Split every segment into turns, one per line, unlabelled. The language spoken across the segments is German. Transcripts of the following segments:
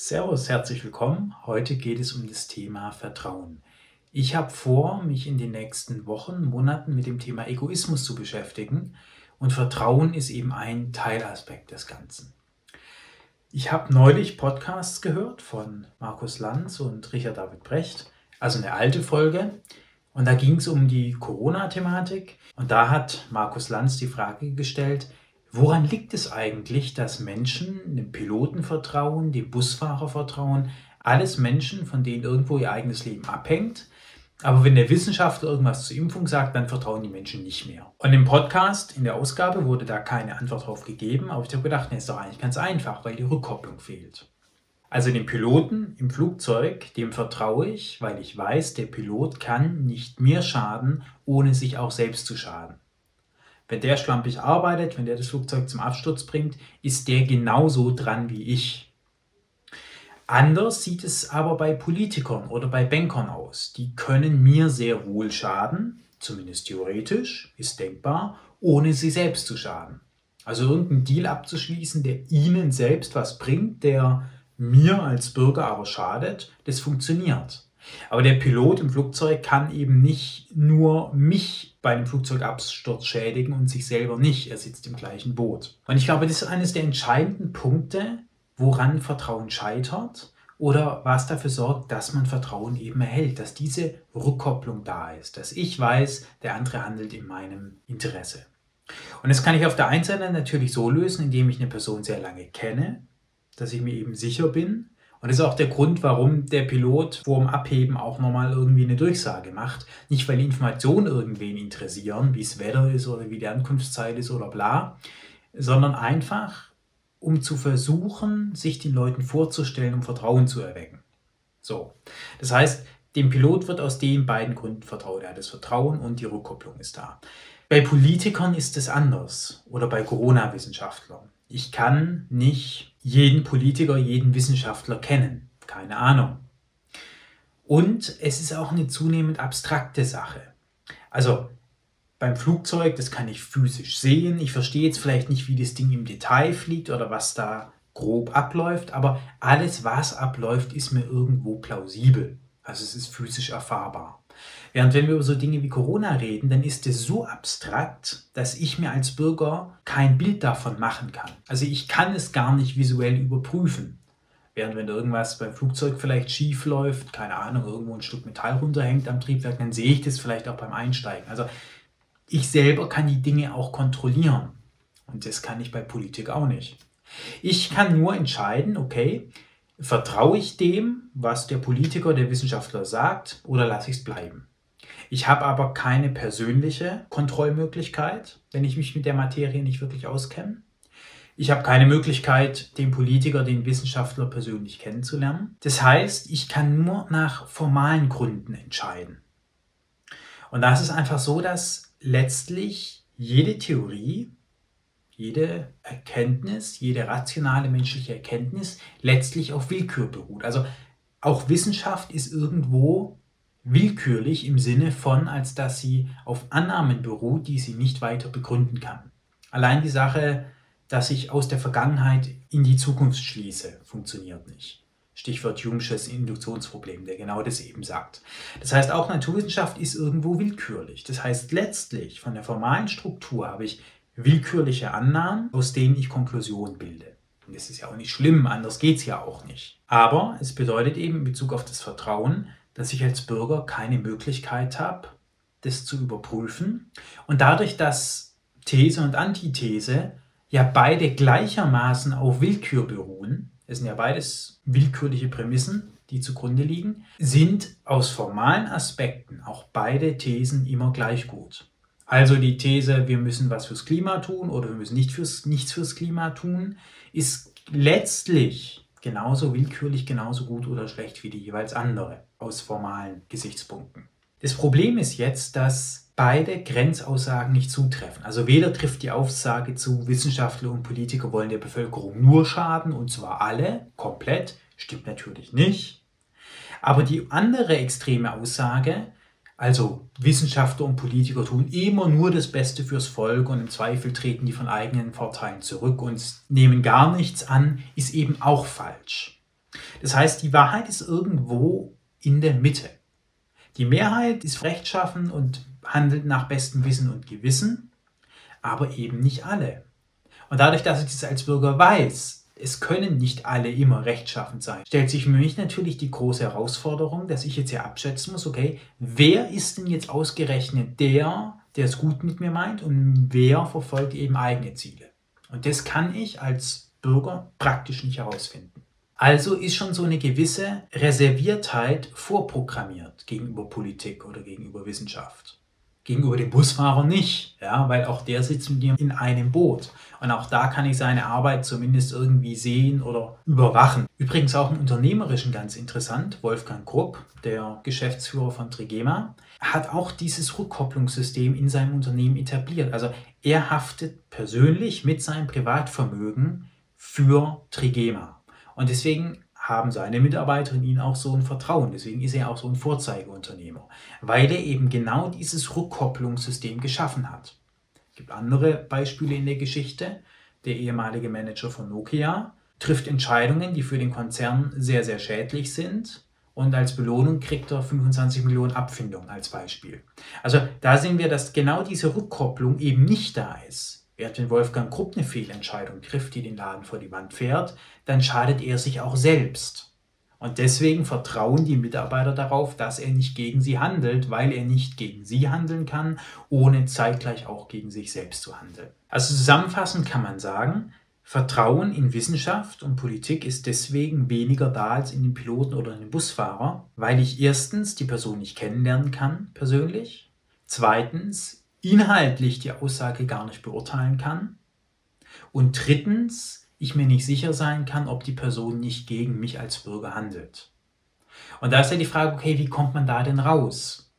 Servus, herzlich willkommen. Heute geht es um das Thema Vertrauen. Ich habe vor, mich in den nächsten Wochen, Monaten mit dem Thema Egoismus zu beschäftigen und Vertrauen ist eben ein Teilaspekt des Ganzen. Ich habe neulich Podcasts gehört von Markus Lanz und Richard David Brecht, also eine alte Folge. Und da ging es um die Corona-Thematik. Und da hat Markus Lanz die Frage gestellt, woran liegt es eigentlich, dass Menschen dem Piloten vertrauen, dem Busfahrer vertrauen, alles Menschen, von denen irgendwo ihr eigenes Leben abhängt, aber wenn der Wissenschaftler irgendwas zur Impfung sagt, dann vertrauen die Menschen nicht mehr. Und im Podcast, in der Ausgabe, wurde da keine Antwort drauf gegeben, aber ich habe gedacht, nee, ist doch eigentlich ganz einfach, weil die Rückkopplung fehlt. Also dem Piloten im Flugzeug, dem vertraue ich, weil ich weiß, der Pilot kann nicht mir schaden, ohne sich auch selbst zu schaden. Wenn der schlampig arbeitet, wenn der das Flugzeug zum Absturz bringt, ist der genauso dran wie ich. Anders sieht es aber bei Politikern oder bei Bankern aus. Die können mir sehr wohl schaden, zumindest theoretisch, ist denkbar, ohne sie selbst zu schaden. Also irgendeinen Deal abzuschließen, der ihnen selbst was bringt, der mir als Bürger aber schadet, das funktioniert. Aber der Pilot im Flugzeug kann eben nicht nur mich bei einem Flugzeugabsturz schädigen und sich selber nicht. Er sitzt im gleichen Boot. Und ich glaube, das ist eines der entscheidenden Punkte, woran Vertrauen scheitert oder was dafür sorgt, dass man Vertrauen eben erhält, dass diese Rückkopplung da ist, dass ich weiß, der andere handelt in meinem Interesse. Und das kann ich auf der einen Seite natürlich so lösen, indem ich eine Person sehr lange kenne, dass ich mir eben sicher bin. Und das ist auch der Grund, warum der Pilot vor dem Abheben auch nochmal irgendwie eine Durchsage macht. Nicht, weil Informationen irgendwen interessieren, wie es Wetter ist oder wie die Ankunftszeit ist oder bla, sondern einfach, um zu versuchen, sich den Leuten vorzustellen, um Vertrauen zu erwecken. So. Das heißt, dem Pilot wird aus den beiden Gründen vertraut. Er hat das Vertrauen und die Rückkopplung ist da. Bei Politikern ist es anders oder bei Corona-Wissenschaftlern. Ich kann nicht jeden Politiker, jeden Wissenschaftler kennen. Keine Ahnung. Und es ist auch eine zunehmend abstrakte Sache. Also beim Flugzeug, das kann ich physisch sehen. Ich verstehe jetzt vielleicht nicht, wie das Ding im Detail fliegt oder was da grob abläuft, aber alles, was abläuft, ist mir irgendwo plausibel. Also es ist physisch erfahrbar. Während wenn wir über so Dinge wie Corona reden, dann ist es so abstrakt, dass ich mir als Bürger kein Bild davon machen kann. Also ich kann es gar nicht visuell überprüfen. Während wenn irgendwas beim Flugzeug vielleicht schief läuft, keine Ahnung, irgendwo ein Stück Metall runterhängt am Triebwerk, dann sehe ich das vielleicht auch beim Einsteigen. Also ich selber kann die Dinge auch kontrollieren. Und das kann ich bei Politik auch nicht. Ich kann nur entscheiden, okay, vertraue ich dem, was der Politiker, der Wissenschaftler sagt, oder lasse ich es bleiben. Ich habe aber keine persönliche Kontrollmöglichkeit, wenn ich mich mit der Materie nicht wirklich auskenne. Ich habe keine Möglichkeit, den Politiker, den Wissenschaftler persönlich kennenzulernen. Das heißt, ich kann nur nach formalen Gründen entscheiden. Und da ist es einfach so, dass letztlich jede Theorie, jede Erkenntnis, jede rationale menschliche Erkenntnis letztlich auf Willkür beruht. Also auch Wissenschaft ist irgendwo willkürlich im Sinne von, als dass sie auf Annahmen beruht, die sie nicht weiter begründen kann. Allein die Sache, dass ich aus der Vergangenheit in die Zukunft schließe, funktioniert nicht. Stichwort Jungsches Induktionsproblem, der genau das eben sagt. Das heißt, auch Naturwissenschaft ist irgendwo willkürlich. Das heißt, letztlich von der formalen Struktur habe ich willkürliche Annahmen, aus denen ich Konklusionen bilde. Und das ist ja auch nicht schlimm, anders geht es ja auch nicht. Aber es bedeutet eben in Bezug auf das Vertrauen, dass ich als Bürger keine Möglichkeit habe, das zu überprüfen. Und dadurch, dass These und Antithese ja beide gleichermaßen auf Willkür beruhen, es sind ja beides willkürliche Prämissen, die zugrunde liegen, sind aus formalen Aspekten auch beide Thesen immer gleich gut. Also die These, wir müssen was fürs Klima tun oder wir müssen nicht fürs, nichts fürs Klima tun, ist letztlich genauso willkürlich, genauso gut oder schlecht wie die jeweils andere aus formalen Gesichtspunkten. Das Problem ist jetzt, dass beide Grenzaussagen nicht zutreffen. Also weder trifft die Aussage zu, Wissenschaftler und Politiker wollen der Bevölkerung nur schaden, und zwar alle, komplett, stimmt natürlich nicht. Aber die andere extreme Aussage, also Wissenschaftler und Politiker tun immer nur das Beste fürs Volk und im Zweifel treten die von eigenen Vorteilen zurück und nehmen gar nichts an, ist eben auch falsch. Das heißt, die Wahrheit ist irgendwo in der Mitte. Die Mehrheit ist rechtschaffen und handelt nach bestem Wissen und Gewissen, aber eben nicht alle. Und dadurch, dass ich das als Bürger weiß, es können nicht alle immer rechtschaffend sein, stellt sich für mich natürlich die große Herausforderung, dass ich jetzt ja abschätzen muss, okay, wer ist denn jetzt ausgerechnet der, der es gut mit mir meint und wer verfolgt eben eigene Ziele. Und das kann ich als Bürger praktisch nicht herausfinden. Also ist schon so eine gewisse Reserviertheit vorprogrammiert gegenüber Politik oder gegenüber Wissenschaft gegenüber dem Busfahrer nicht, ja, weil auch der sitzt mit mir in einem Boot. Und auch da kann ich seine Arbeit zumindest irgendwie sehen oder überwachen. Übrigens auch im Unternehmerischen ganz interessant. Wolfgang Krupp, der Geschäftsführer von Trigema, hat auch dieses Rückkopplungssystem in seinem Unternehmen etabliert. Also er haftet persönlich mit seinem Privatvermögen für Trigema. Und deswegen haben seine Mitarbeiter in ihn auch so ein Vertrauen. Deswegen ist er auch so ein Vorzeigeunternehmer, weil er eben genau dieses Rückkopplungssystem geschaffen hat. Es gibt andere Beispiele in der Geschichte. Der ehemalige Manager von Nokia trifft Entscheidungen, die für den Konzern sehr, sehr schädlich sind. Und als Belohnung kriegt er 25 Millionen Abfindung als Beispiel. Also da sehen wir, dass genau diese Rückkopplung eben nicht da ist. Wenn Wolfgang Krupp eine Fehlentscheidung trifft, die den Laden vor die Wand fährt, dann schadet er sich auch selbst. Und deswegen vertrauen die Mitarbeiter darauf, dass er nicht gegen sie handelt, weil er nicht gegen sie handeln kann, ohne zeitgleich auch gegen sich selbst zu handeln. Also zusammenfassend kann man sagen, Vertrauen in Wissenschaft und Politik ist deswegen weniger da als in den Piloten oder in den Busfahrer, weil ich erstens die Person nicht kennenlernen kann persönlich, zweitens inhaltlich die Aussage gar nicht beurteilen kann. Und drittens, ich mir nicht sicher sein kann, ob die Person nicht gegen mich als Bürger handelt. Und da ist ja die Frage, okay, wie kommt man da denn raus?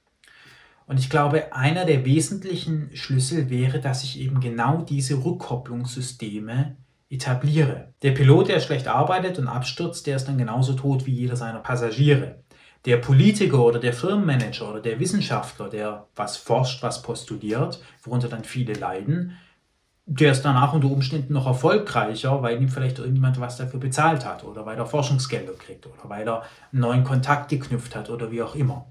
Und ich glaube, einer der wesentlichen Schlüssel wäre, dass ich eben genau diese Rückkopplungssysteme etabliere. Der Pilot, der schlecht arbeitet und abstürzt, der ist dann genauso tot wie jeder seiner Passagiere der Politiker oder der Firmenmanager oder der Wissenschaftler, der was forscht, was postuliert, worunter dann viele leiden, der ist danach unter Umständen noch erfolgreicher, weil ihm vielleicht irgendjemand was dafür bezahlt hat oder weil er Forschungsgelder kriegt oder weil er einen neuen Kontakt geknüpft hat oder wie auch immer.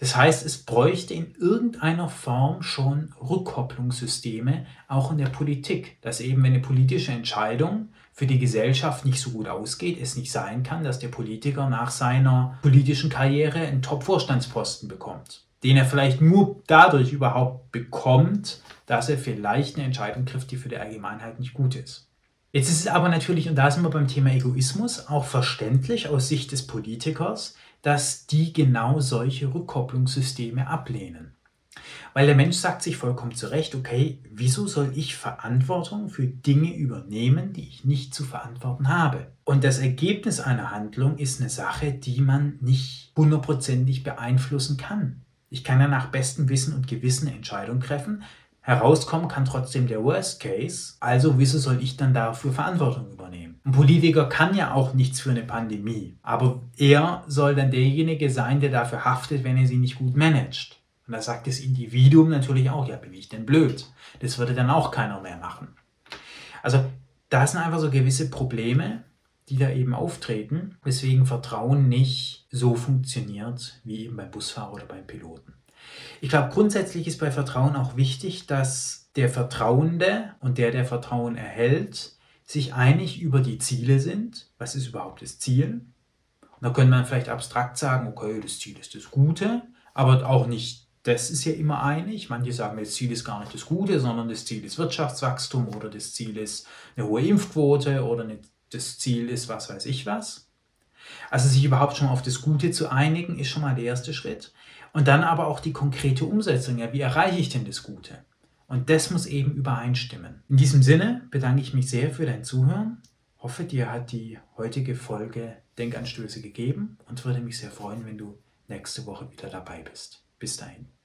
Das heißt, es bräuchte in irgendeiner Form schon Rückkopplungssysteme, auch in der Politik, dass eben wenn eine politische Entscheidung für die Gesellschaft nicht so gut ausgeht, es nicht sein kann, dass der Politiker nach seiner politischen Karriere einen Top-Vorstandsposten bekommt, den er vielleicht nur dadurch überhaupt bekommt, dass er vielleicht eine Entscheidung trifft, die für die Allgemeinheit nicht gut ist. Jetzt ist es aber natürlich, und da sind wir beim Thema Egoismus, auch verständlich aus Sicht des Politikers, dass die genau solche Rückkopplungssysteme ablehnen. Weil der Mensch sagt sich vollkommen zurecht, okay, wieso soll ich Verantwortung für Dinge übernehmen, die ich nicht zu verantworten habe? Und das Ergebnis einer Handlung ist eine Sache, die man nicht hundertprozentig beeinflussen kann. Ich kann ja nach bestem Wissen und Gewissen eine Entscheidung treffen. Herauskommen kann trotzdem der Worst Case. Also wieso soll ich dann dafür Verantwortung übernehmen? Ein Politiker kann ja auch nichts für eine Pandemie. Aber er soll dann derjenige sein, der dafür haftet, wenn er sie nicht gut managt. Und da sagt das Individuum natürlich auch, ja, bin ich denn blöd? Das würde dann auch keiner mehr machen. Also da sind einfach so gewisse Probleme, die da eben auftreten, weswegen Vertrauen nicht so funktioniert wie eben beim Busfahrer oder beim Piloten. Ich glaube, grundsätzlich ist bei Vertrauen auch wichtig, dass der Vertrauende und der, der Vertrauen erhält, sich einig über die Ziele sind. Was ist überhaupt das Ziel? Und da könnte man vielleicht abstrakt sagen, okay, das Ziel ist das Gute, aber auch nicht das ist ja immer einig. Manche sagen, das Ziel ist gar nicht das Gute, sondern das Ziel ist Wirtschaftswachstum oder das Ziel ist eine hohe Impfquote oder das Ziel ist was weiß ich was. Also sich überhaupt schon mal auf das Gute zu einigen, ist schon mal der erste Schritt. Und dann aber auch die konkrete Umsetzung. Ja, wie erreiche ich denn das Gute? Und das muss eben übereinstimmen. In diesem Sinne bedanke ich mich sehr für dein Zuhören. Hoffe, dir hat die heutige Folge Denkanstöße gegeben und würde mich sehr freuen, wenn du nächste Woche wieder dabei bist. Bis dahin.